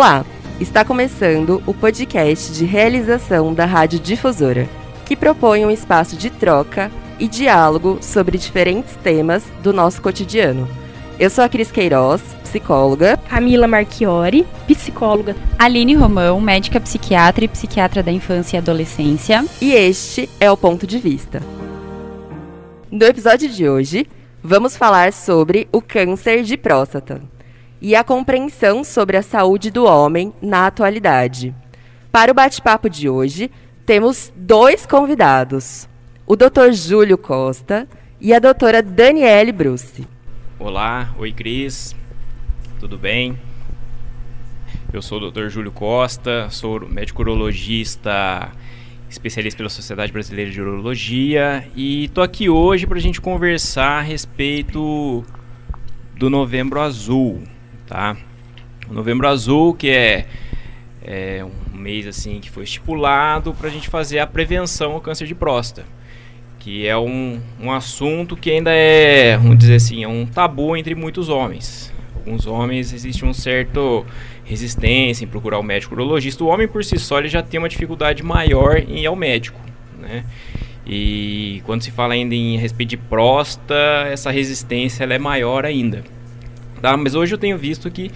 Olá! Está começando o podcast de realização da Rádio Difusora, que propõe um espaço de troca e diálogo sobre diferentes temas do nosso cotidiano. Eu sou a Cris Queiroz, psicóloga. Camila Marchiori, psicóloga. Aline Romão, médica psiquiatra e psiquiatra da infância e adolescência. E este é o Ponto de Vista. No episódio de hoje, vamos falar sobre o câncer de próstata e a compreensão sobre a saúde do homem na atualidade. Para o bate-papo de hoje, temos dois convidados: o Dr. Júlio Costa e a doutora Daniele Bruce. Olá, oi Cris, tudo bem? Eu sou o Dr. Júlio Costa, sou médico urologista, especialista pela Sociedade Brasileira de Urologia e tô aqui hoje para a gente conversar a respeito do Novembro Azul, tá? O Novembro Azul, que é, é um mês assim que foi estipulado para a gente fazer a prevenção ao câncer de próstata que é um, um assunto que ainda é, vamos dizer assim, é um tabu entre muitos homens. Alguns homens existe um certo resistência em procurar o médico urologista. O homem por si só ele já tem uma dificuldade maior em ir ao médico, né? E quando se fala ainda em respeito de próstata, essa resistência ela é maior ainda. Tá? Mas hoje eu tenho visto que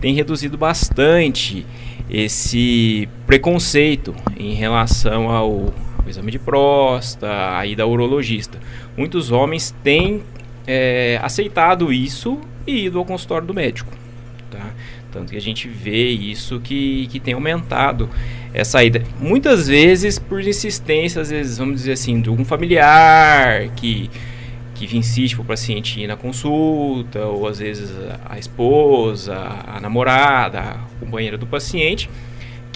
tem reduzido bastante esse preconceito em relação ao exame de próstata, a ida ao urologista. Muitos homens têm é, aceitado isso e ido ao consultório do médico. Tá? Tanto que a gente vê isso que, que tem aumentado essa ida. Muitas vezes por insistência, às vezes, vamos dizer assim, de algum familiar que, que insiste para o paciente ir na consulta, ou às vezes a esposa, a namorada, a companheira do paciente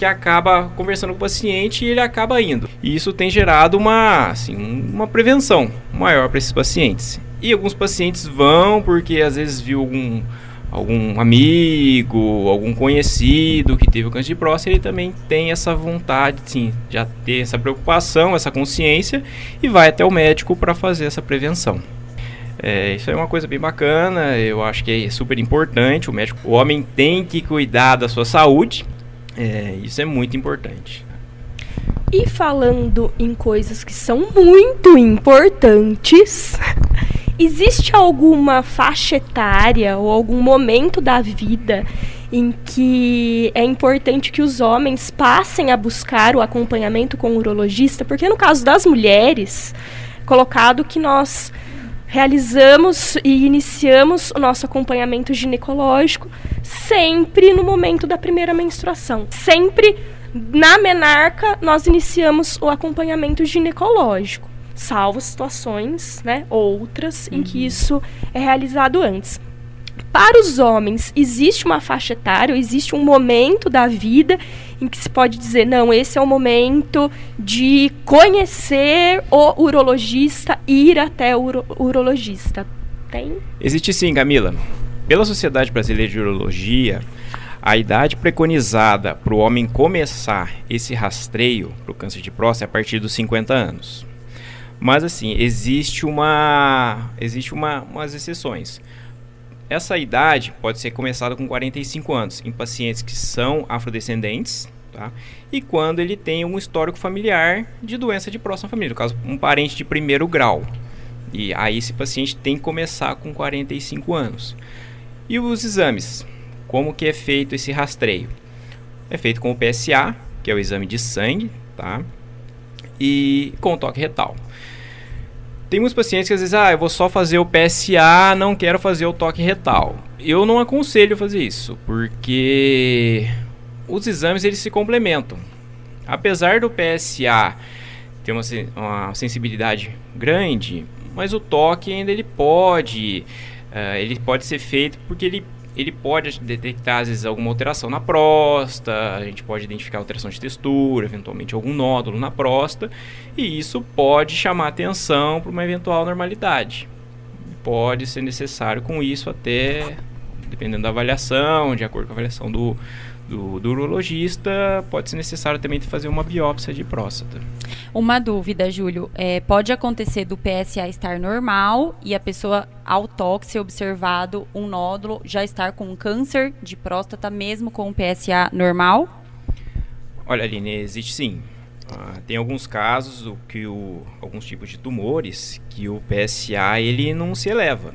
que acaba conversando com o paciente e ele acaba indo. E isso tem gerado uma, assim, uma prevenção maior para esses pacientes. E alguns pacientes vão porque às vezes viu algum algum amigo, algum conhecido que teve o câncer de próstata, ele também tem essa vontade, sim, de ter essa preocupação, essa consciência e vai até o médico para fazer essa prevenção. É, isso é uma coisa bem bacana, eu acho que é super importante. O médico, o homem tem que cuidar da sua saúde é, isso é muito importante. E falando em coisas que são muito importantes, existe alguma faixa etária ou algum momento da vida em que é importante que os homens passem a buscar o acompanhamento com o urologista? Porque no caso das mulheres, colocado que nós realizamos e iniciamos o nosso acompanhamento ginecológico sempre no momento da primeira menstruação. Sempre na menarca nós iniciamos o acompanhamento ginecológico, salvo situações, né, outras uhum. em que uhum. isso é realizado antes. Para os homens, existe uma faixa etária, existe um momento da vida em que se pode dizer, não, esse é o momento de conhecer o urologista, ir até o uro urologista. Tem? Existe sim, Camila. Pela Sociedade Brasileira de Urologia, a idade preconizada para o homem começar esse rastreio para o câncer de próstata é a partir dos 50 anos. Mas assim, existe uma existe uma, umas exceções. Essa idade pode ser começada com 45 anos em pacientes que são afrodescendentes, tá? E quando ele tem um histórico familiar de doença de próstata família, no caso, um parente de primeiro grau. E aí esse paciente tem que começar com 45 anos. E os exames? Como que é feito esse rastreio? É feito com o PSA, que é o exame de sangue, tá? E com toque retal. Tem muitos pacientes que às vezes, ah, eu vou só fazer o PSA, não quero fazer o toque retal. Eu não aconselho fazer isso, porque os exames eles se complementam. Apesar do PSA ter uma, uma sensibilidade grande, mas o toque ainda ele pode, uh, ele pode ser feito porque ele ele pode detectar às vezes alguma alteração na próstata, a gente pode identificar alteração de textura, eventualmente algum nódulo na próstata, e isso pode chamar atenção para uma eventual normalidade. Pode ser necessário com isso até, dependendo da avaliação, de acordo com a avaliação do, do, do urologista, pode ser necessário também fazer uma biópsia de próstata. Uma dúvida, Júlio. É, pode acontecer do PSA estar normal e a pessoa, ao toque, ser observado um nódulo, já estar com um câncer de próstata, mesmo com o PSA normal? Olha, Aline, existe sim. Ah, tem alguns casos que o, alguns tipos de tumores que o PSA ele não se eleva.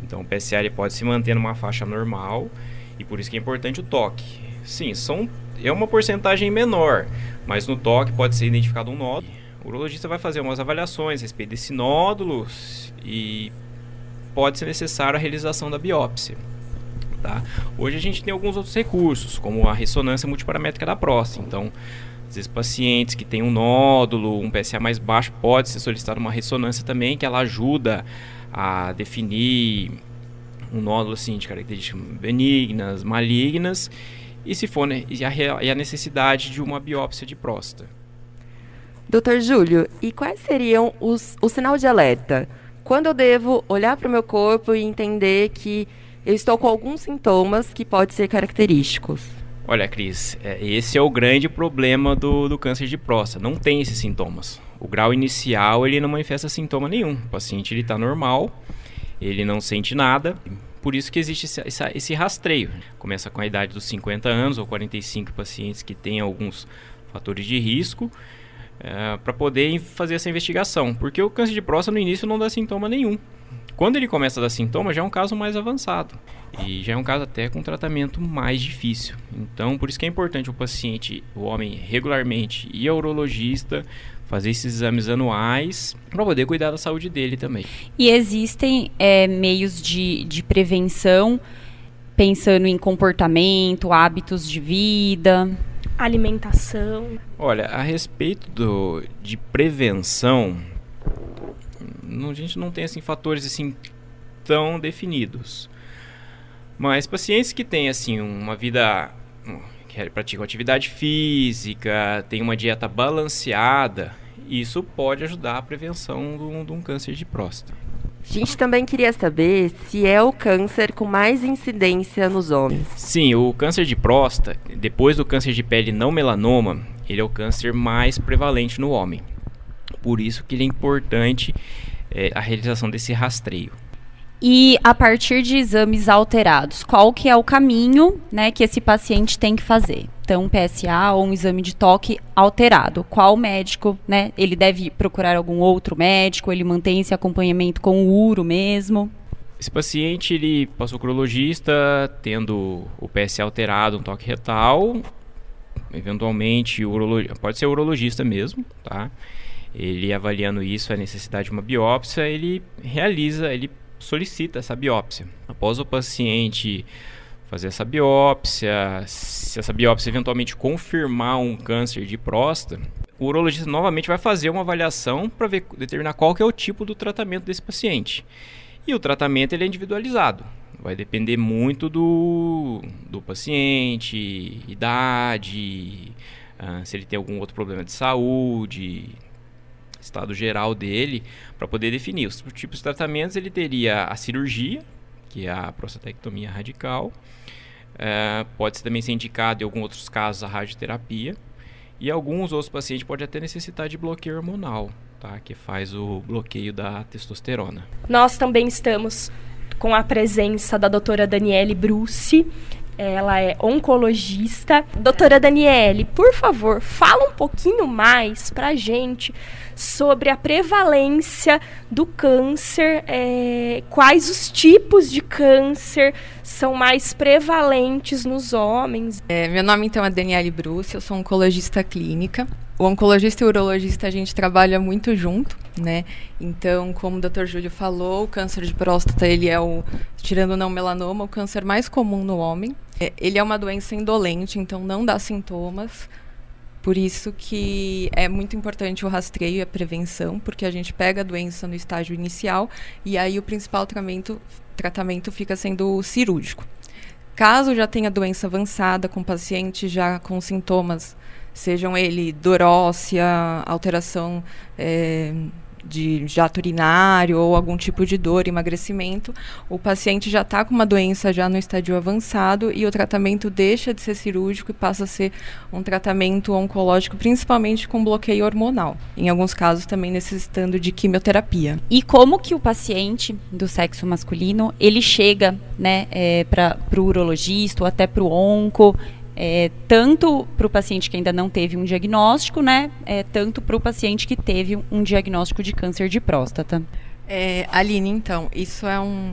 Então o PSA ele pode se manter numa faixa normal e por isso que é importante o toque. Sim, são, é uma porcentagem menor, mas no toque pode ser identificado um nódulo. O urologista vai fazer umas avaliações a respeito desse nódulo e pode ser necessário a realização da biópsia. Tá? Hoje a gente tem alguns outros recursos, como a ressonância multiparamétrica da próstata. Então, às vezes, pacientes que têm um nódulo, um PSA mais baixo, pode ser solicitada uma ressonância também, que ela ajuda a definir um nódulo assim, de características benignas, malignas, e se for né, e, a, e a necessidade de uma biópsia de próstata. Doutor Júlio, e quais seriam os, o sinal de alerta? Quando eu devo olhar para o meu corpo e entender que eu estou com alguns sintomas que podem ser característicos? Olha, Cris, é, esse é o grande problema do, do câncer de próstata. Não tem esses sintomas. O grau inicial ele não manifesta sintoma nenhum. O paciente ele está normal, ele não sente nada. Por isso que existe esse, esse, esse rastreio. Começa com a idade dos 50 anos ou 45 pacientes que têm alguns fatores de risco é, para poder fazer essa investigação. Porque o câncer de próstata no início não dá sintoma nenhum. Quando ele começa a dar sintoma, já é um caso mais avançado. E já é um caso até com tratamento mais difícil. Então, por isso que é importante o paciente, o homem, regularmente ir ao urologista, fazer esses exames anuais para poder cuidar da saúde dele também. E existem é, meios de, de prevenção pensando em comportamento, hábitos de vida, alimentação. Olha, a respeito do, de prevenção, não, a gente não tem assim fatores assim tão definidos. Mas pacientes que têm assim uma vida que praticam atividade física, tem uma dieta balanceada, isso pode ajudar a prevenção de um, de um câncer de próstata. A gente também queria saber se é o câncer com mais incidência nos homens. Sim, o câncer de próstata, depois do câncer de pele não melanoma, ele é o câncer mais prevalente no homem. Por isso que ele é importante é, a realização desse rastreio. E a partir de exames alterados, qual que é o caminho né, que esse paciente tem que fazer? Então, um PSA ou um exame de toque alterado. Qual médico, né? Ele deve procurar algum outro médico? Ele mantém esse acompanhamento com o uro mesmo? Esse paciente, ele passou o urologista, tendo o PSA alterado, um toque retal, eventualmente, pode ser urologista mesmo, tá? ele avaliando isso, a necessidade de uma biópsia, ele realiza, ele solicita essa biópsia. Após o paciente fazer essa biópsia, se essa biópsia eventualmente confirmar um câncer de próstata, o urologista novamente vai fazer uma avaliação para determinar qual que é o tipo do tratamento desse paciente. E o tratamento ele é individualizado. Vai depender muito do, do paciente, idade, uh, se ele tem algum outro problema de saúde, estado geral dele, para poder definir. Os tipos de tratamentos ele teria a cirurgia, que é a prostatectomia radical. É, pode também ser indicado em alguns outros casos a radioterapia. E alguns outros pacientes podem até necessitar de bloqueio hormonal, tá? que faz o bloqueio da testosterona. Nós também estamos com a presença da doutora Daniele Bruce, ela é oncologista. Doutora Daniele, por favor, fala um pouquinho mais pra gente sobre a prevalência do câncer, é, quais os tipos de câncer são mais prevalentes nos homens. É, meu nome então é Daniele Bruce, eu sou oncologista clínica. O oncologista e o urologista a gente trabalha muito junto, né? Então, como o Dr. Júlio falou, o câncer de próstata ele é o, tirando não melanoma, o câncer mais comum no homem. É, ele é uma doença indolente, então não dá sintomas. Por isso que é muito importante o rastreio e a prevenção, porque a gente pega a doença no estágio inicial e aí o principal tratamento, tratamento fica sendo cirúrgico. Caso já tenha doença avançada com paciente já com sintomas, sejam ele dor óssea, alteração é, de jato urinário ou algum tipo de dor, emagrecimento, o paciente já está com uma doença já no estádio avançado e o tratamento deixa de ser cirúrgico e passa a ser um tratamento oncológico, principalmente com bloqueio hormonal. Em alguns casos também necessitando de quimioterapia. E como que o paciente do sexo masculino ele chega, né, é, para o urologista ou até para o onco? É, tanto para o paciente que ainda não teve um diagnóstico, né? É, tanto para o paciente que teve um diagnóstico de câncer de próstata. É, Aline, então, isso é um.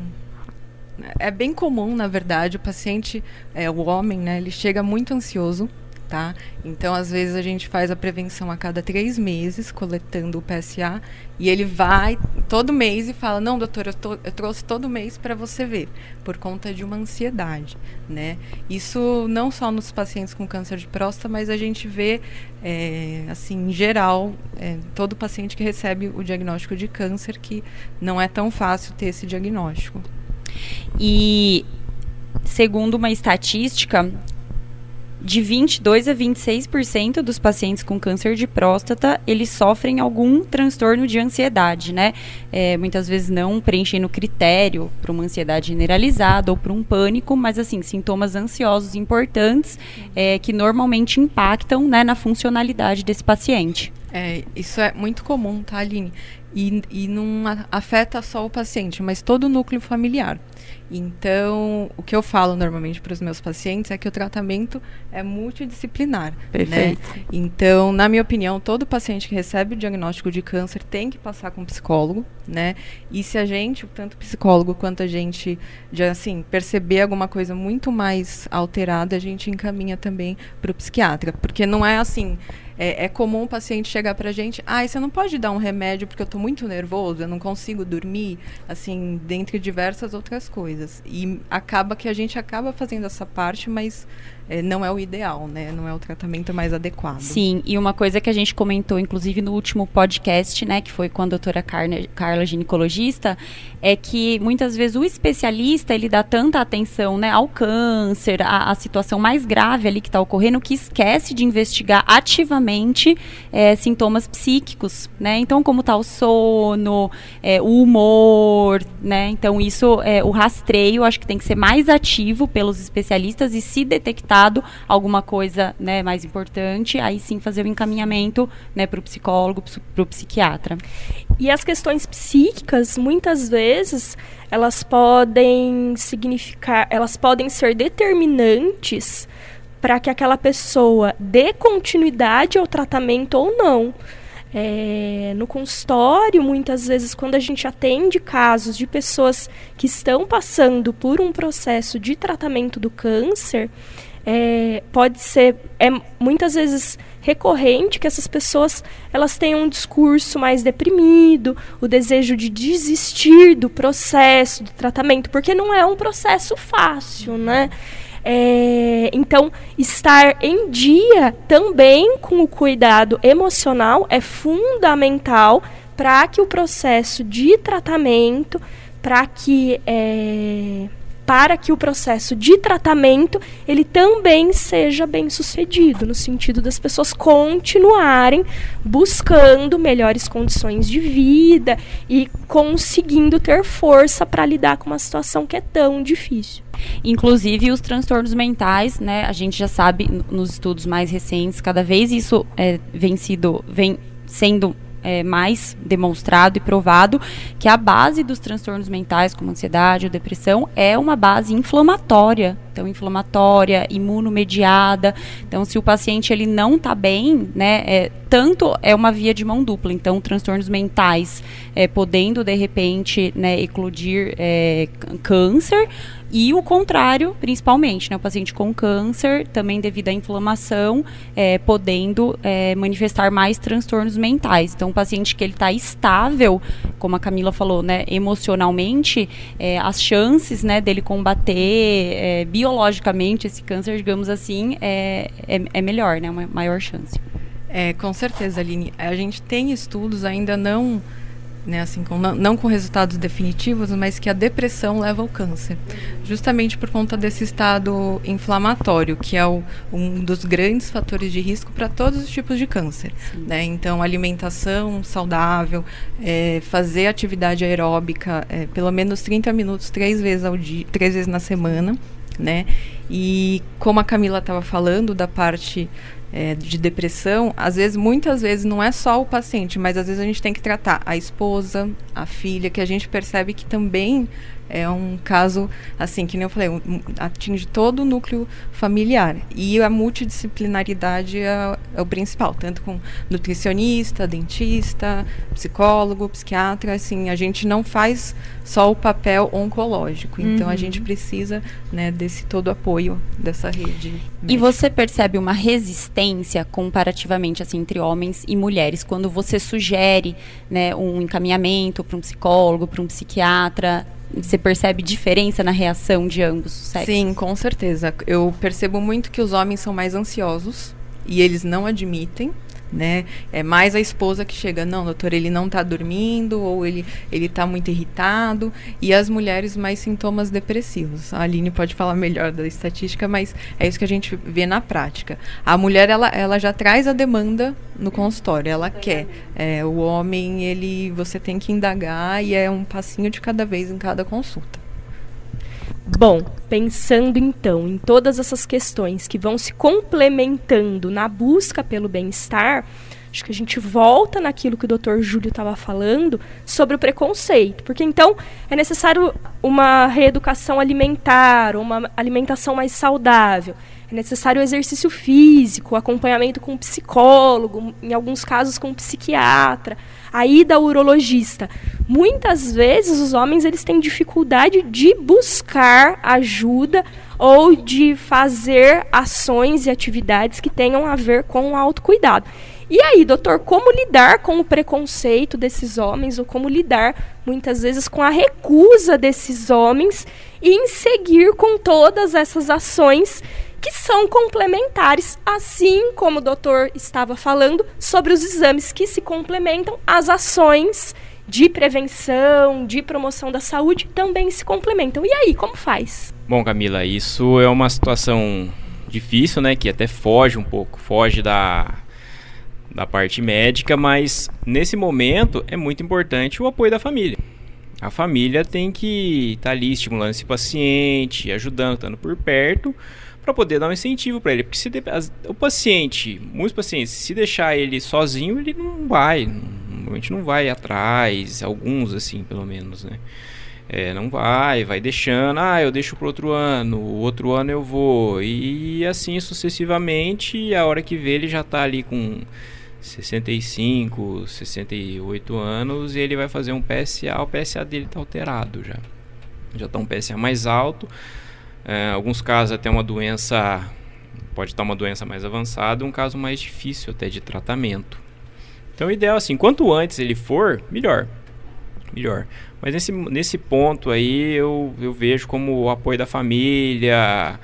É bem comum, na verdade, o paciente, é, o homem, né? Ele chega muito ansioso tá? Então, às vezes, a gente faz a prevenção a cada três meses, coletando o PSA, e ele vai todo mês e fala: Não, doutor, eu, tô, eu trouxe todo mês para você ver, por conta de uma ansiedade, né? Isso não só nos pacientes com câncer de próstata, mas a gente vê, é, assim, em geral, é, todo paciente que recebe o diagnóstico de câncer, que não é tão fácil ter esse diagnóstico. E segundo uma estatística, de 22 a 26% dos pacientes com câncer de próstata, eles sofrem algum transtorno de ansiedade, né? É, muitas vezes não preenchendo critério para uma ansiedade generalizada ou para um pânico, mas assim, sintomas ansiosos importantes é, que normalmente impactam né, na funcionalidade desse paciente. É, isso é muito comum, tá, Aline? E, e não afeta só o paciente, mas todo o núcleo familiar. Então, o que eu falo normalmente para os meus pacientes é que o tratamento é multidisciplinar. Né? Perfeito. Né? Então, na minha opinião, todo paciente que recebe o diagnóstico de câncer tem que passar com um psicólogo, né? E se a gente, tanto psicólogo quanto a gente, já assim, perceber alguma coisa muito mais alterada, a gente encaminha também para o psiquiatra. Porque não é assim, é, é, comum o paciente chegar para a gente, ah, você não pode dar um remédio porque eu estou muito nervoso, eu não consigo dormir, assim, dentre diversas outras coisas. E acaba que a gente acaba fazendo essa parte, mas é, não é o ideal, né? Não é o tratamento mais adequado. Sim, e uma coisa que a gente comentou, inclusive no último podcast, né, que foi com a doutora Carna, Carla, ginecologista, é que muitas vezes o especialista ele dá tanta atenção, né, ao câncer, à, situação mais grave ali que está ocorrendo, que esquece de investigar ativamente é, sintomas psíquicos, né? Então, como está o sono, é, o humor, né? Então, isso, é, o rastreio, acho que tem que ser mais ativo pelos especialistas e se detectado alguma coisa né, mais importante, aí sim fazer o encaminhamento né, para o psicólogo, para o psiquiatra. E as questões psíquicas, muitas vezes, elas podem significar, elas podem ser determinantes para que aquela pessoa dê continuidade ao tratamento ou não. É, no consultório, muitas vezes, quando a gente atende casos de pessoas que estão passando por um processo de tratamento do câncer, é, pode ser é muitas vezes recorrente que essas pessoas elas tenham um discurso mais deprimido, o desejo de desistir do processo, do tratamento, porque não é um processo fácil, né? É, então, estar em dia também com o cuidado emocional é fundamental para que o processo de tratamento, para que é, para que o processo de tratamento ele também seja bem sucedido, no sentido das pessoas continuarem buscando melhores condições de vida e conseguindo ter força para lidar com uma situação que é tão difícil. Inclusive os transtornos mentais, né? A gente já sabe nos estudos mais recentes, cada vez isso é, vem, vem sendo é, mais demonstrado e provado que a base dos transtornos mentais, como ansiedade ou depressão, é uma base inflamatória. Então, inflamatória, imunomediada. Então, se o paciente ele não está bem, né, é, tanto é uma via de mão dupla. Então, transtornos mentais é, podendo, de repente, né, eclodir é, câncer, e o contrário, principalmente, né? O paciente com câncer, também devido à inflamação, é, podendo é, manifestar mais transtornos mentais. Então, o paciente que ele está estável, como a Camila falou, né, emocionalmente, é, as chances, né, dele combater é, biologicamente esse câncer, digamos assim, é, é, é melhor, né? Uma maior chance. É, com certeza, Aline. A gente tem estudos ainda não né, assim, com, não, não, com resultados definitivos, mas que a depressão leva ao câncer, justamente por conta desse estado inflamatório, que é o, um dos grandes fatores de risco para todos os tipos de câncer. Né? Então, alimentação saudável, é, fazer atividade aeróbica, é, pelo menos 30 minutos, três vezes ao dia, três vezes na semana, né? E como a Camila estava falando da parte é, de depressão, às vezes, muitas vezes, não é só o paciente, mas às vezes a gente tem que tratar a esposa, a filha, que a gente percebe que também é um caso, assim, que nem eu falei, um, atinge todo o núcleo familiar. E a multidisciplinaridade é, é, o principal, tanto com nutricionista, dentista, psicólogo, psiquiatra, assim, a gente não faz só o papel oncológico. Uhum. Então a uhum. gente precisa, né, desse todo apoio dessa rede. Médica. E você percebe uma resistência comparativamente assim entre homens e mulheres quando você sugere, né, um encaminhamento para um psicólogo, para um psiquiatra? Você percebe diferença na reação de ambos os sexos? Sim, com certeza. Eu percebo muito que os homens são mais ansiosos e eles não admitem né? É mais a esposa que chega, não, doutor, ele não está dormindo ou ele ele está muito irritado e as mulheres mais sintomas depressivos. A Aline pode falar melhor da estatística, mas é isso que a gente vê na prática. A mulher ela, ela já traz a demanda no consultório, ela quer. É, o homem ele você tem que indagar e é um passinho de cada vez em cada consulta. Bom, pensando então em todas essas questões que vão se complementando na busca pelo bem-estar, acho que a gente volta naquilo que o Dr. Júlio estava falando sobre o preconceito, porque então é necessário uma reeducação alimentar, uma alimentação mais saudável. É necessário exercício físico, acompanhamento com um psicólogo, em alguns casos com um psiquiatra, a ida ao urologista. Muitas vezes os homens eles têm dificuldade de buscar ajuda ou de fazer ações e atividades que tenham a ver com o autocuidado. E aí, doutor, como lidar com o preconceito desses homens ou como lidar muitas vezes com a recusa desses homens em seguir com todas essas ações que são complementares, assim como o doutor estava falando sobre os exames que se complementam, as ações de prevenção, de promoção da saúde também se complementam. E aí, como faz? Bom, Camila, isso é uma situação difícil, né, que até foge um pouco, foge da da parte médica, mas nesse momento é muito importante o apoio da família. A família tem que estar tá ali estimulando esse paciente, ajudando, estando por perto, para poder dar um incentivo para ele. Porque se de, o paciente, muitos pacientes, se deixar ele sozinho, ele não vai, normalmente não vai atrás, alguns assim, pelo menos, né? É, não vai, vai deixando, ah, eu deixo para outro ano, o outro ano eu vou, e assim sucessivamente, a hora que vê ele já está ali com 65, 68 anos e ele vai fazer um PSA, o PSA dele está alterado já. Já está um PSA mais alto, é, alguns casos até uma doença, pode estar uma doença mais avançada, um caso mais difícil até de tratamento. Então o ideal assim, quanto antes ele for, melhor. Melhor. Mas nesse, nesse ponto aí eu, eu vejo como o apoio da família,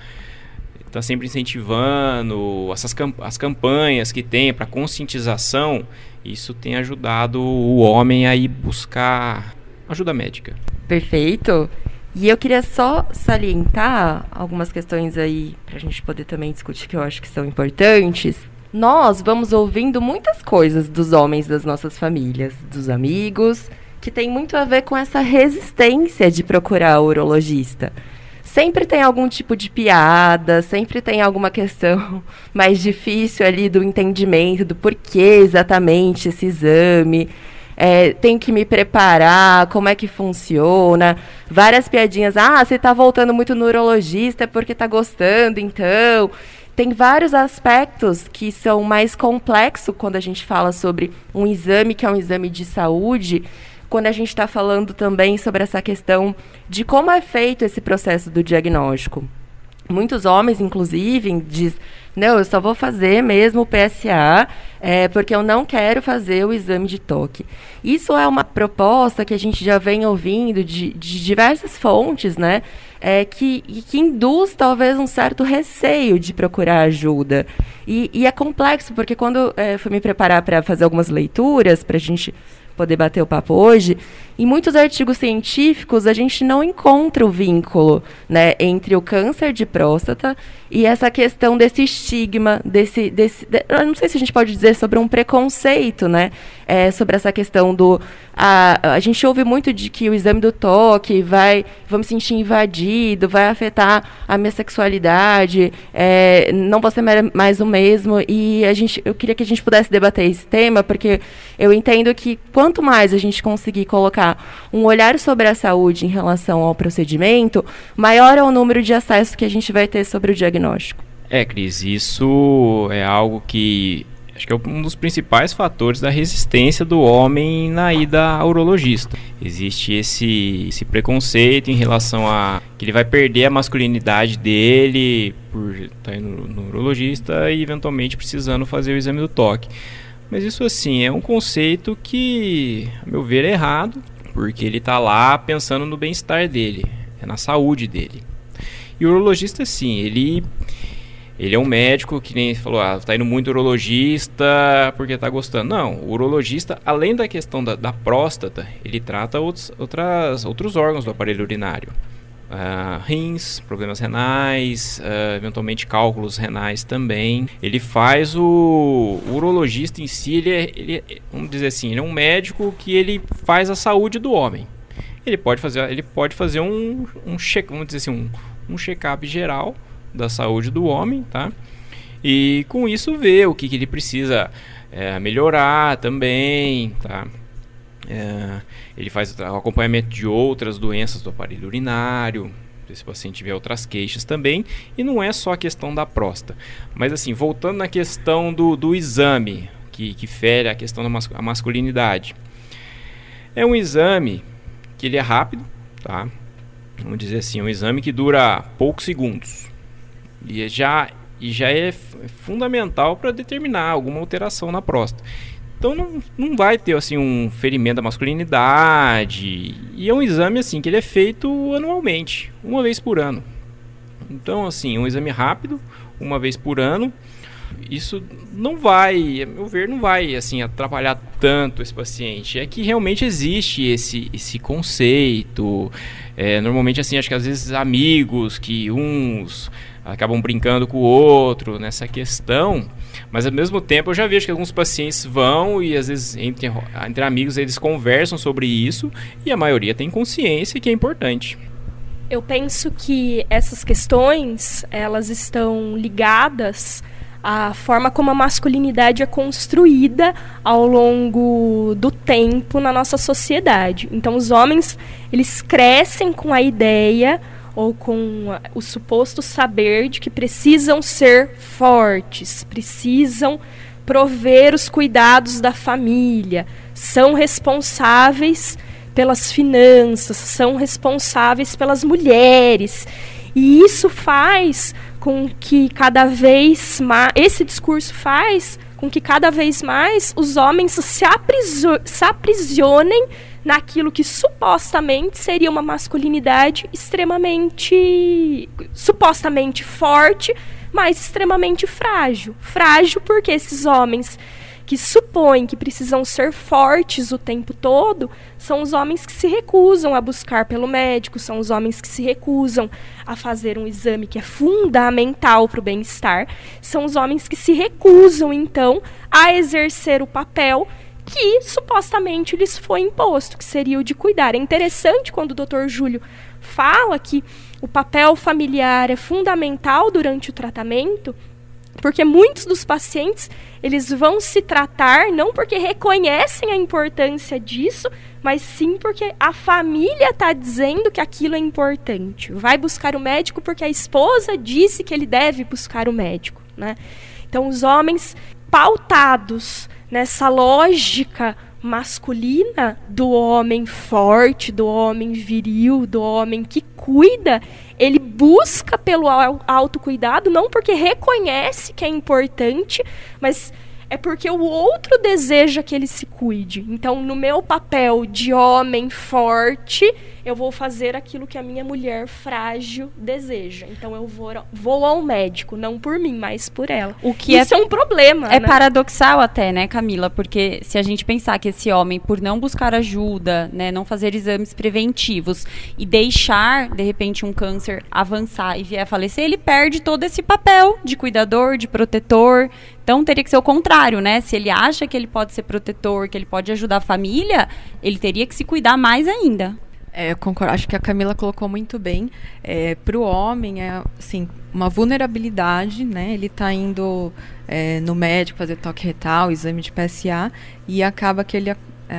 está sempre incentivando essas camp as campanhas que tem para conscientização, isso tem ajudado o homem a ir buscar ajuda médica. Perfeito. E eu queria só salientar algumas questões aí para a gente poder também discutir que eu acho que são importantes. Nós vamos ouvindo muitas coisas dos homens das nossas famílias, dos amigos, que tem muito a ver com essa resistência de procurar o urologista. Sempre tem algum tipo de piada, sempre tem alguma questão mais difícil ali do entendimento do porquê exatamente esse exame é, tenho que me preparar, como é que funciona. Várias piadinhas. Ah, você está voltando muito no urologista é porque está gostando, então. Tem vários aspectos que são mais complexos quando a gente fala sobre um exame que é um exame de saúde, quando a gente está falando também sobre essa questão de como é feito esse processo do diagnóstico. Muitos homens, inclusive, diz, não, eu só vou fazer mesmo o PSA, é, porque eu não quero fazer o exame de toque. Isso é uma proposta que a gente já vem ouvindo de, de diversas fontes, né? É, que, que induz talvez um certo receio de procurar ajuda. E, e é complexo, porque quando é, fui me preparar para fazer algumas leituras, para a gente poder bater o papo hoje, em muitos artigos científicos a gente não encontra o vínculo né, entre o câncer de próstata e essa questão desse estigma, desse, desse de, eu não sei se a gente pode dizer sobre um preconceito, né, é, sobre essa questão do a, a gente ouve muito de que o exame do toque vai, vamos sentir invadido, vai afetar a minha sexualidade, é, não vou ser mais o mesmo e a gente, eu queria que a gente pudesse debater esse tema porque eu entendo que quanto mais a gente conseguir colocar um olhar sobre a saúde em relação ao procedimento, maior é o número de acessos que a gente vai ter sobre o diagnóstico. É, Cris, isso é algo que acho que é um dos principais fatores da resistência do homem na ida ao urologista. Existe esse, esse preconceito em relação a que ele vai perder a masculinidade dele por estar indo no urologista e eventualmente precisando fazer o exame do toque. Mas isso assim é um conceito que, a meu ver, é errado, porque ele está lá pensando no bem-estar dele, é na saúde dele. E o urologista, sim, ele ele é um médico que nem falou, ah, tá indo muito urologista porque tá gostando. Não, o urologista, além da questão da, da próstata, ele trata outros, outras, outros órgãos do aparelho urinário. Uh, rins, problemas renais, uh, eventualmente cálculos renais também. Ele faz o, o urologista em si, ele, é, ele é, vamos dizer assim, ele é um médico que ele faz a saúde do homem. Ele pode fazer, ele pode fazer um, um check, vamos dizer assim, um, um check-up geral da saúde do homem, tá? E com isso ver o que, que ele precisa é, melhorar também, tá? É, ele faz o acompanhamento de outras doenças do aparelho urinário, se o paciente tiver outras queixas também, e não é só a questão da próstata. Mas assim, voltando na questão do, do exame, que, que fere a questão da mas masculinidade. É um exame que ele é rápido, tá? Vamos dizer assim, um exame que dura poucos segundos. E já, e já é fundamental para determinar alguma alteração na próstata. Então não, não vai ter assim um ferimento da masculinidade. E é um exame assim que ele é feito anualmente, uma vez por ano. Então assim, um exame rápido, uma vez por ano. Isso não vai, a meu ver, não vai assim atrapalhar tanto esse paciente. É que realmente existe esse, esse conceito. É, normalmente assim, acho que às vezes amigos que uns acabam brincando com o outro nessa questão. Mas ao mesmo tempo eu já vejo que alguns pacientes vão e às vezes entre, entre amigos eles conversam sobre isso e a maioria tem consciência que é importante. Eu penso que essas questões elas estão ligadas à forma como a masculinidade é construída ao longo do tempo na nossa sociedade. Então os homens eles crescem com a ideia ou com o suposto saber de que precisam ser fortes, precisam prover os cuidados da família, são responsáveis pelas finanças, são responsáveis pelas mulheres. E isso faz com que cada vez mais. Esse discurso faz com que cada vez mais os homens se, aprisionem naquilo que supostamente seria uma masculinidade extremamente supostamente forte, mas extremamente frágil. Frágil porque esses homens que supõem que precisam ser fortes o tempo todo são os homens que se recusam a buscar pelo médico, são os homens que se recusam a fazer um exame que é fundamental para o bem-estar, são os homens que se recusam, então, a exercer o papel que supostamente lhes foi imposto, que seria o de cuidar. É interessante quando o Dr. Júlio fala que o papel familiar é fundamental durante o tratamento, porque muitos dos pacientes eles vão se tratar não porque reconhecem a importância disso, mas sim porque a família está dizendo que aquilo é importante. Vai buscar o médico porque a esposa disse que ele deve buscar o médico, né? Então os homens pautados nessa lógica masculina do homem forte, do homem viril, do homem que cuida, ele busca pelo autocuidado não porque reconhece que é importante, mas é porque o outro deseja que ele se cuide. Então, no meu papel de homem forte, eu vou fazer aquilo que a minha mulher frágil deseja. Então, eu vou, vou ao médico, não por mim, mas por ela. O que Isso é, é um problema. É né? paradoxal até, né, Camila? Porque se a gente pensar que esse homem, por não buscar ajuda, né, não fazer exames preventivos e deixar, de repente, um câncer avançar e vier a falecer, ele perde todo esse papel de cuidador, de protetor. Então teria que ser o contrário, né? Se ele acha que ele pode ser protetor, que ele pode ajudar a família, ele teria que se cuidar mais ainda. É, eu concordo. Acho que a Camila colocou muito bem. É, Para o homem, é assim, uma vulnerabilidade, né? Ele está indo é, no médico fazer toque retal, exame de PSA, e acaba que ele é,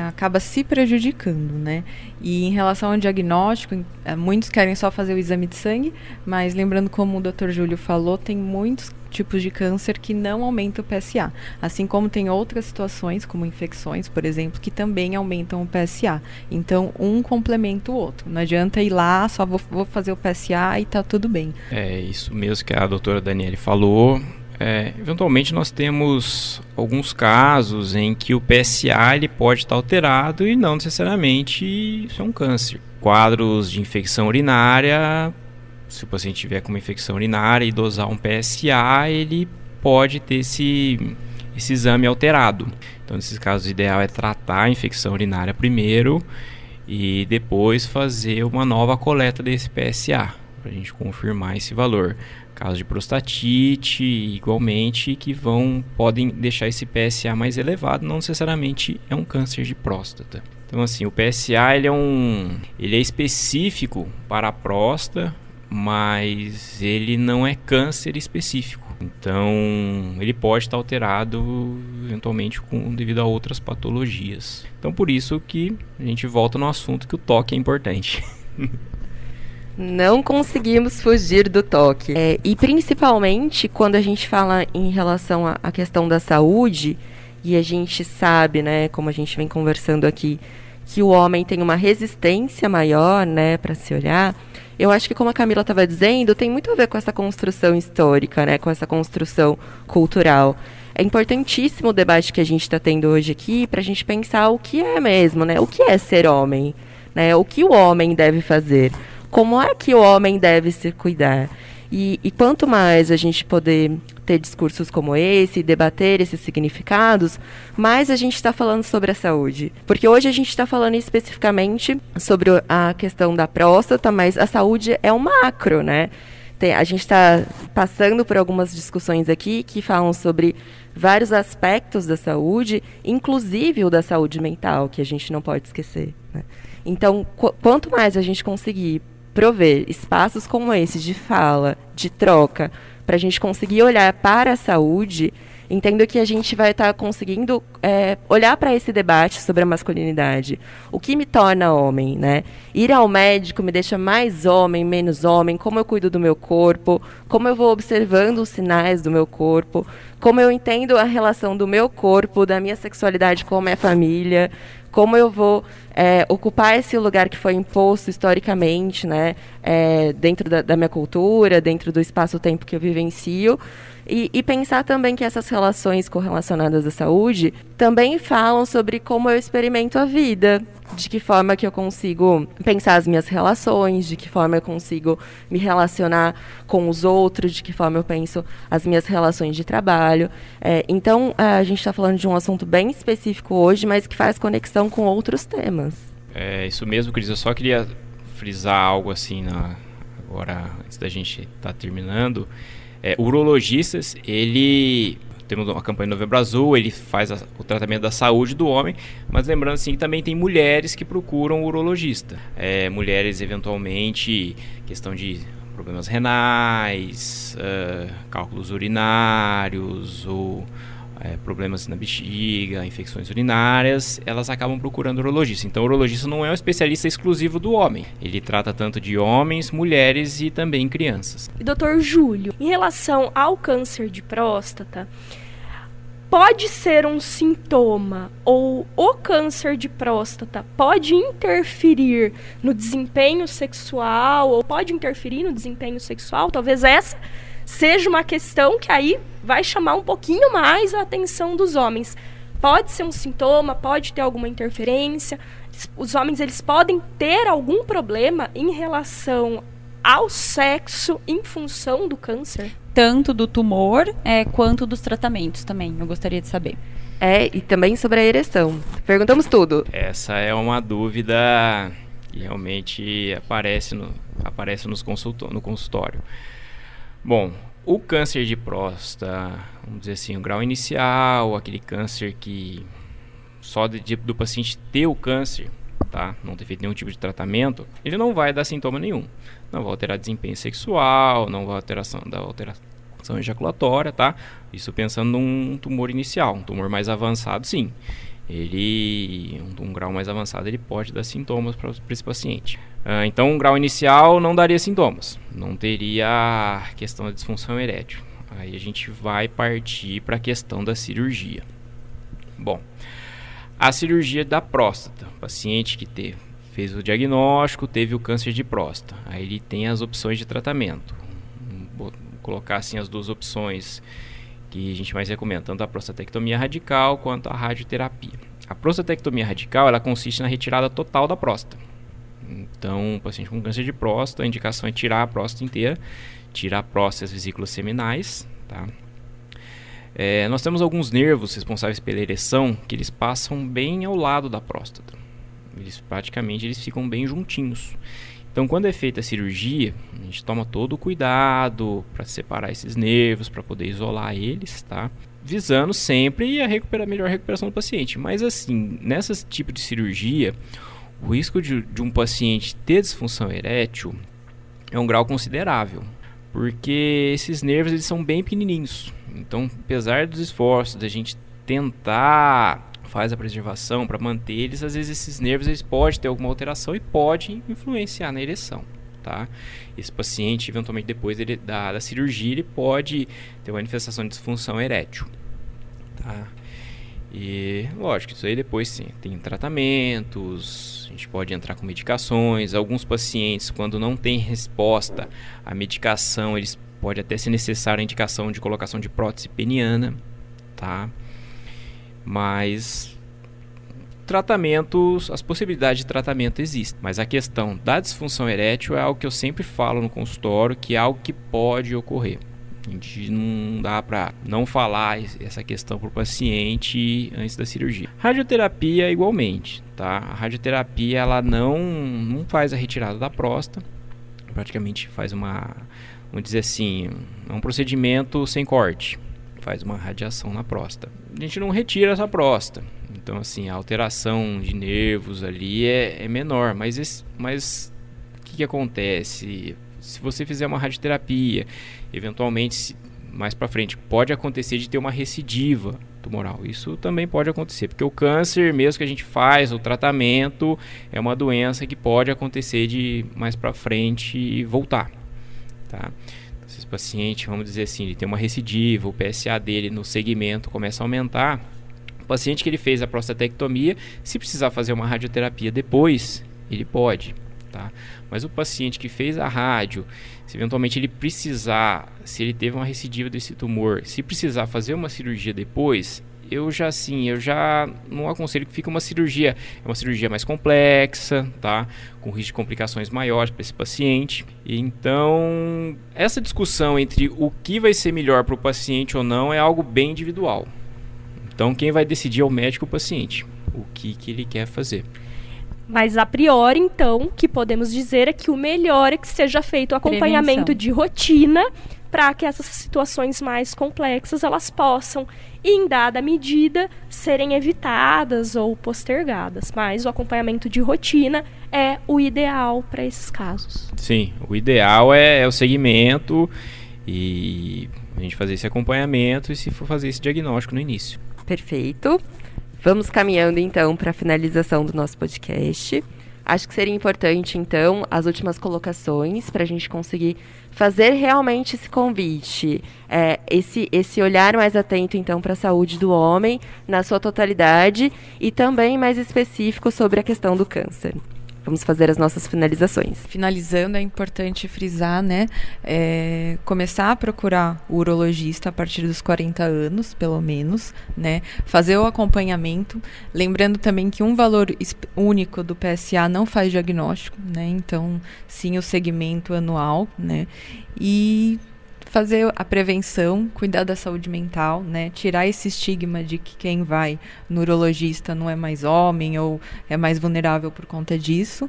acaba se prejudicando, né? E em relação ao diagnóstico, é, muitos querem só fazer o exame de sangue, mas lembrando como o Dr. Júlio falou, tem muitos tipos de câncer que não aumentam o PSA, assim como tem outras situações, como infecções, por exemplo, que também aumentam o PSA. Então, um complementa o outro. Não adianta ir lá, só vou, vou fazer o PSA e tá tudo bem. É isso mesmo que a doutora Daniele falou. É, eventualmente nós temos alguns casos em que o PSA ele pode estar alterado e não necessariamente isso é um câncer. Quadros de infecção urinária, se o paciente tiver com uma infecção urinária e dosar um PSA, ele pode ter esse, esse exame alterado. Então, nesses casos, o ideal é tratar a infecção urinária primeiro e depois fazer uma nova coleta desse PSA para a gente confirmar esse valor. Casos de prostatite, igualmente, que vão podem deixar esse PSA mais elevado, não necessariamente é um câncer de próstata. Então, assim, o PSA ele é um, ele é específico para a próstata, mas ele não é câncer específico. Então, ele pode estar alterado eventualmente com, devido a outras patologias. Então, por isso que a gente volta no assunto que o toque é importante. Não conseguimos fugir do toque. É, e principalmente quando a gente fala em relação à questão da saúde, e a gente sabe, né, como a gente vem conversando aqui, que o homem tem uma resistência maior, né, para se olhar. Eu acho que como a Camila estava dizendo, tem muito a ver com essa construção histórica, né, com essa construção cultural. É importantíssimo o debate que a gente está tendo hoje aqui para a gente pensar o que é mesmo, né, o que é ser homem, né, o que o homem deve fazer como é que o homem deve se cuidar. E, e, quanto mais a gente poder ter discursos como esse, debater esses significados, mais a gente está falando sobre a saúde. Porque hoje a gente está falando especificamente sobre a questão da próstata, mas a saúde é um macro, né? Tem, a gente está passando por algumas discussões aqui que falam sobre vários aspectos da saúde, inclusive o da saúde mental, que a gente não pode esquecer. Né? Então, qu quanto mais a gente conseguir prover espaços como esse de fala, de troca, para a gente conseguir olhar para a saúde, entendo que a gente vai estar tá conseguindo é, olhar para esse debate sobre a masculinidade. O que me torna homem, né? Ir ao médico me deixa mais homem, menos homem, como eu cuido do meu corpo, como eu vou observando os sinais do meu corpo, como eu entendo a relação do meu corpo, da minha sexualidade com a minha família, como eu vou é, ocupar esse lugar que foi imposto historicamente, né, é, dentro da, da, minha cultura, dentro do espaço-tempo que eu vivencio, e, e, pensar também que essas relações correlacionadas à saúde também falam sobre como eu experimento a vida, de que forma que eu consigo pensar as minhas relações, de que forma eu consigo me relacionar com os outros, de que forma eu penso as minhas relações de trabalho. É, então, a gente está falando de um assunto bem específico hoje, mas que faz conexão com outros temas. É isso mesmo, Cris. Eu só queria frisar algo assim na, agora, antes da gente estar tá terminando. É, urologistas, ele temos uma campanha Novembro Azul, ele faz a, o tratamento da saúde do homem, mas lembrando assim que também tem mulheres que procuram o urologista. É, mulheres eventualmente questão de problemas renais, uh, cálculos urinários ou é, problemas na bexiga, infecções urinárias, elas acabam procurando urologista. Então, o urologista não é um especialista exclusivo do homem. Ele trata tanto de homens, mulheres e também crianças. Doutor Júlio, em relação ao câncer de próstata, pode ser um sintoma ou o câncer de próstata pode interferir no desempenho sexual ou pode interferir no desempenho sexual? Talvez essa seja uma questão que aí vai chamar um pouquinho mais a atenção dos homens. Pode ser um sintoma, pode ter alguma interferência. Os homens eles podem ter algum problema em relação ao sexo em função do câncer? Tanto do tumor é, quanto dos tratamentos também. Eu gostaria de saber. É, e também sobre a ereção. Perguntamos tudo. Essa é uma dúvida que realmente aparece no, aparece nos no consultório. Bom, o câncer de próstata, vamos dizer assim, o grau inicial, aquele câncer que só de, de, do paciente ter o câncer, tá? Não ter feito nenhum tipo de tratamento, ele não vai dar sintoma nenhum. Não vai alterar desempenho sexual, não vai alteração da alteração ejaculatória, tá? Isso pensando num tumor inicial, um tumor mais avançado, sim. Ele, um, um grau mais avançado, ele pode dar sintomas para esse paciente. Uh, então, um grau inicial não daria sintomas, não teria questão da disfunção erétil. Aí a gente vai partir para a questão da cirurgia. Bom, a cirurgia da próstata, paciente que teve, fez o diagnóstico, teve o câncer de próstata. Aí ele tem as opções de tratamento. Vou colocar assim as duas opções que a gente mais recomenda, tanto a prostatectomia radical quanto a radioterapia. A prostatectomia radical ela consiste na retirada total da próstata. Então, o paciente com câncer de próstata, a indicação é tirar a próstata inteira, tirar a próstata e as vesículas seminais, tá? É, nós temos alguns nervos responsáveis pela ereção que eles passam bem ao lado da próstata. Eles praticamente eles ficam bem juntinhos. Então, quando é feita a cirurgia, a gente toma todo o cuidado para separar esses nervos, para poder isolar eles, tá? Visando sempre a, recupera, melhor recuperação do paciente. Mas, assim, nesse tipo de cirurgia, o risco de, de um paciente ter disfunção erétil é um grau considerável, porque esses nervos eles são bem pequenininhos. Então, apesar dos esforços da gente tentar faz a preservação para manter eles, às vezes esses nervos eles podem ter alguma alteração e pode influenciar na ereção. Tá? Esse paciente, eventualmente depois dele, da, da cirurgia, ele pode ter uma manifestação de disfunção erétil. Tá? E lógico, isso aí depois sim, tem tratamentos, a gente pode entrar com medicações. Alguns pacientes, quando não tem resposta à medicação, eles pode até ser necessária a indicação de colocação de prótese peniana, tá? Mas tratamentos, as possibilidades de tratamento existem, mas a questão da disfunção erétil é algo que eu sempre falo no consultório, que é algo que pode ocorrer. A gente não dá para não falar essa questão para o paciente antes da cirurgia. Radioterapia igualmente, tá? A radioterapia ela não, não faz a retirada da próstata, praticamente faz uma, vamos dizer assim, um procedimento sem corte faz uma radiação na próstata. A gente não retira essa próstata. Então, assim, a alteração de nervos ali é, é menor. Mas, esse, mas o que, que acontece? Se você fizer uma radioterapia, eventualmente, se, mais para frente, pode acontecer de ter uma recidiva tumoral. Isso também pode acontecer, porque o câncer, mesmo que a gente faz o tratamento, é uma doença que pode acontecer de mais para frente voltar, tá? Se esse paciente, vamos dizer assim, ele tem uma recidiva, o PSA dele no segmento começa a aumentar, o paciente que ele fez a prostatectomia, se precisar fazer uma radioterapia depois, ele pode, tá? Mas o paciente que fez a rádio, se eventualmente ele precisar, se ele teve uma recidiva desse tumor, se precisar fazer uma cirurgia depois, eu já assim, eu já não aconselho que fique uma cirurgia, é uma cirurgia mais complexa, tá? Com risco de complicações maiores para esse paciente. Então, essa discussão entre o que vai ser melhor para o paciente ou não é algo bem individual. Então, quem vai decidir é o médico ou o paciente, o que que ele quer fazer. Mas a priori, então, que podemos dizer é que o melhor é que seja feito o acompanhamento Prevenção. de rotina para que essas situações mais complexas elas possam, em dada medida, serem evitadas ou postergadas. Mas o acompanhamento de rotina é o ideal para esses casos. Sim, o ideal é, é o segmento e a gente fazer esse acompanhamento e se for fazer esse diagnóstico no início. Perfeito. Vamos caminhando então para a finalização do nosso podcast. Acho que seria importante, então, as últimas colocações para a gente conseguir fazer realmente esse convite, é, esse, esse olhar mais atento, então, para a saúde do homem na sua totalidade e também mais específico sobre a questão do câncer. Vamos fazer as nossas finalizações. Finalizando, é importante frisar, né? É, começar a procurar o urologista a partir dos 40 anos, pelo menos, né? Fazer o acompanhamento. Lembrando também que um valor único do PSA não faz diagnóstico, né? Então, sim, o segmento anual, né? E fazer a prevenção, cuidar da saúde mental, né? Tirar esse estigma de que quem vai no urologista não é mais homem ou é mais vulnerável por conta disso.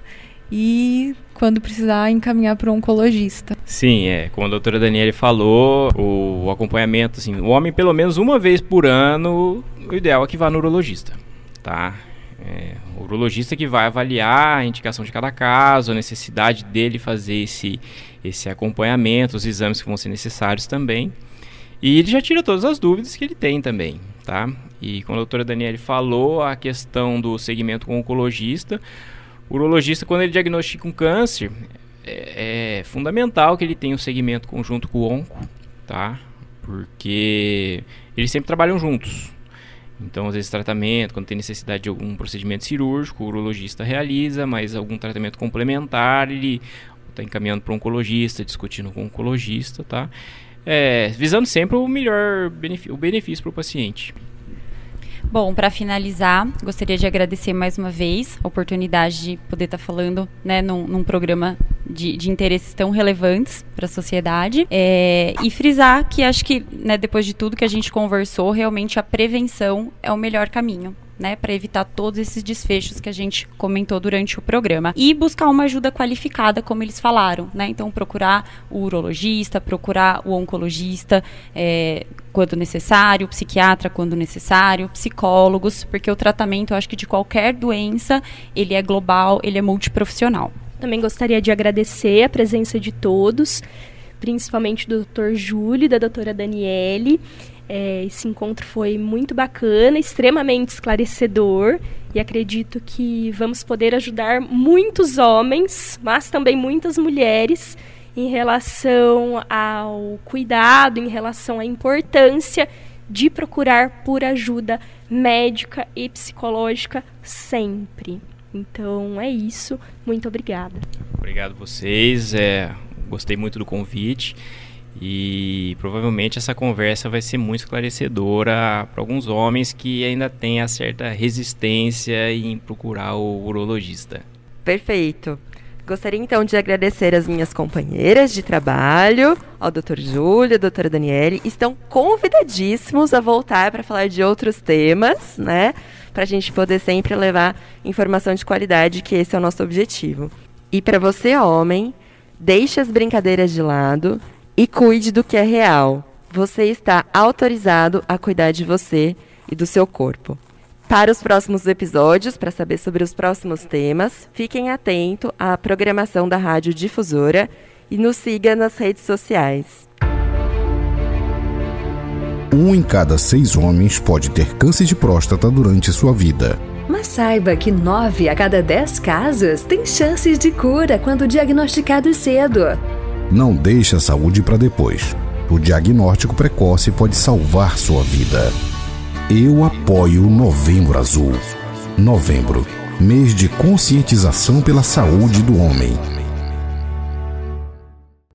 E quando precisar, encaminhar para um oncologista. Sim, é. Como a doutora Daniele falou, o acompanhamento, assim, o homem pelo menos uma vez por ano, o ideal é que vá no urologista, tá? É, o urologista que vai avaliar a indicação de cada caso, a necessidade dele fazer esse, esse acompanhamento, os exames que vão ser necessários também. E ele já tira todas as dúvidas que ele tem também, tá? E como a doutora Daniele falou, a questão do segmento com o oncologista, o urologista, quando ele diagnostica um câncer, é, é fundamental que ele tenha um segmento conjunto com o onco, tá? Porque eles sempre trabalham juntos, então, às vezes, tratamento, quando tem necessidade de algum procedimento cirúrgico, o urologista realiza, mas algum tratamento complementar, ele está encaminhando para um oncologista, discutindo com o oncologista, tá? É, visando sempre o melhor benefício, o benefício para o paciente. Bom, para finalizar, gostaria de agradecer mais uma vez a oportunidade de poder estar tá falando né, num, num programa de, de, interesses tão relevantes para a sociedade é, e frisar que acho que, né, depois de tudo que a gente conversou, realmente a prevenção é o melhor caminho né, para evitar todos esses desfechos que a gente comentou durante o programa. E buscar uma ajuda qualificada, como eles falaram, né? Então, procurar o urologista, procurar o oncologista é, quando necessário, psiquiatra quando necessário, psicólogos, porque o tratamento, eu acho que de qualquer doença, ele é global, ele é multiprofissional. Também gostaria de agradecer a presença de todos, principalmente do Dr. Júlio e da doutora Daniele. É, esse encontro foi muito bacana, extremamente esclarecedor e acredito que vamos poder ajudar muitos homens, mas também muitas mulheres em relação ao cuidado, em relação à importância de procurar por ajuda médica e psicológica sempre. Então é isso. Muito obrigada. Obrigado vocês. É, gostei muito do convite. E provavelmente essa conversa vai ser muito esclarecedora para alguns homens que ainda têm a certa resistência em procurar o urologista. Perfeito. Gostaria então de agradecer as minhas companheiras de trabalho, ao Dr. Júlio, à doutora Daniele. Estão convidadíssimos a voltar para falar de outros temas, né? Para a gente poder sempre levar informação de qualidade, que esse é o nosso objetivo. E para você, homem, deixe as brincadeiras de lado e cuide do que é real. Você está autorizado a cuidar de você e do seu corpo. Para os próximos episódios, para saber sobre os próximos temas, fiquem atentos à programação da Rádio Difusora e nos siga nas redes sociais. Um em cada seis homens pode ter câncer de próstata durante sua vida. Mas saiba que nove a cada dez casos têm chances de cura quando diagnosticados cedo. Não deixe a saúde para depois. O diagnóstico precoce pode salvar sua vida. Eu apoio Novembro Azul. Novembro mês de conscientização pela saúde do homem.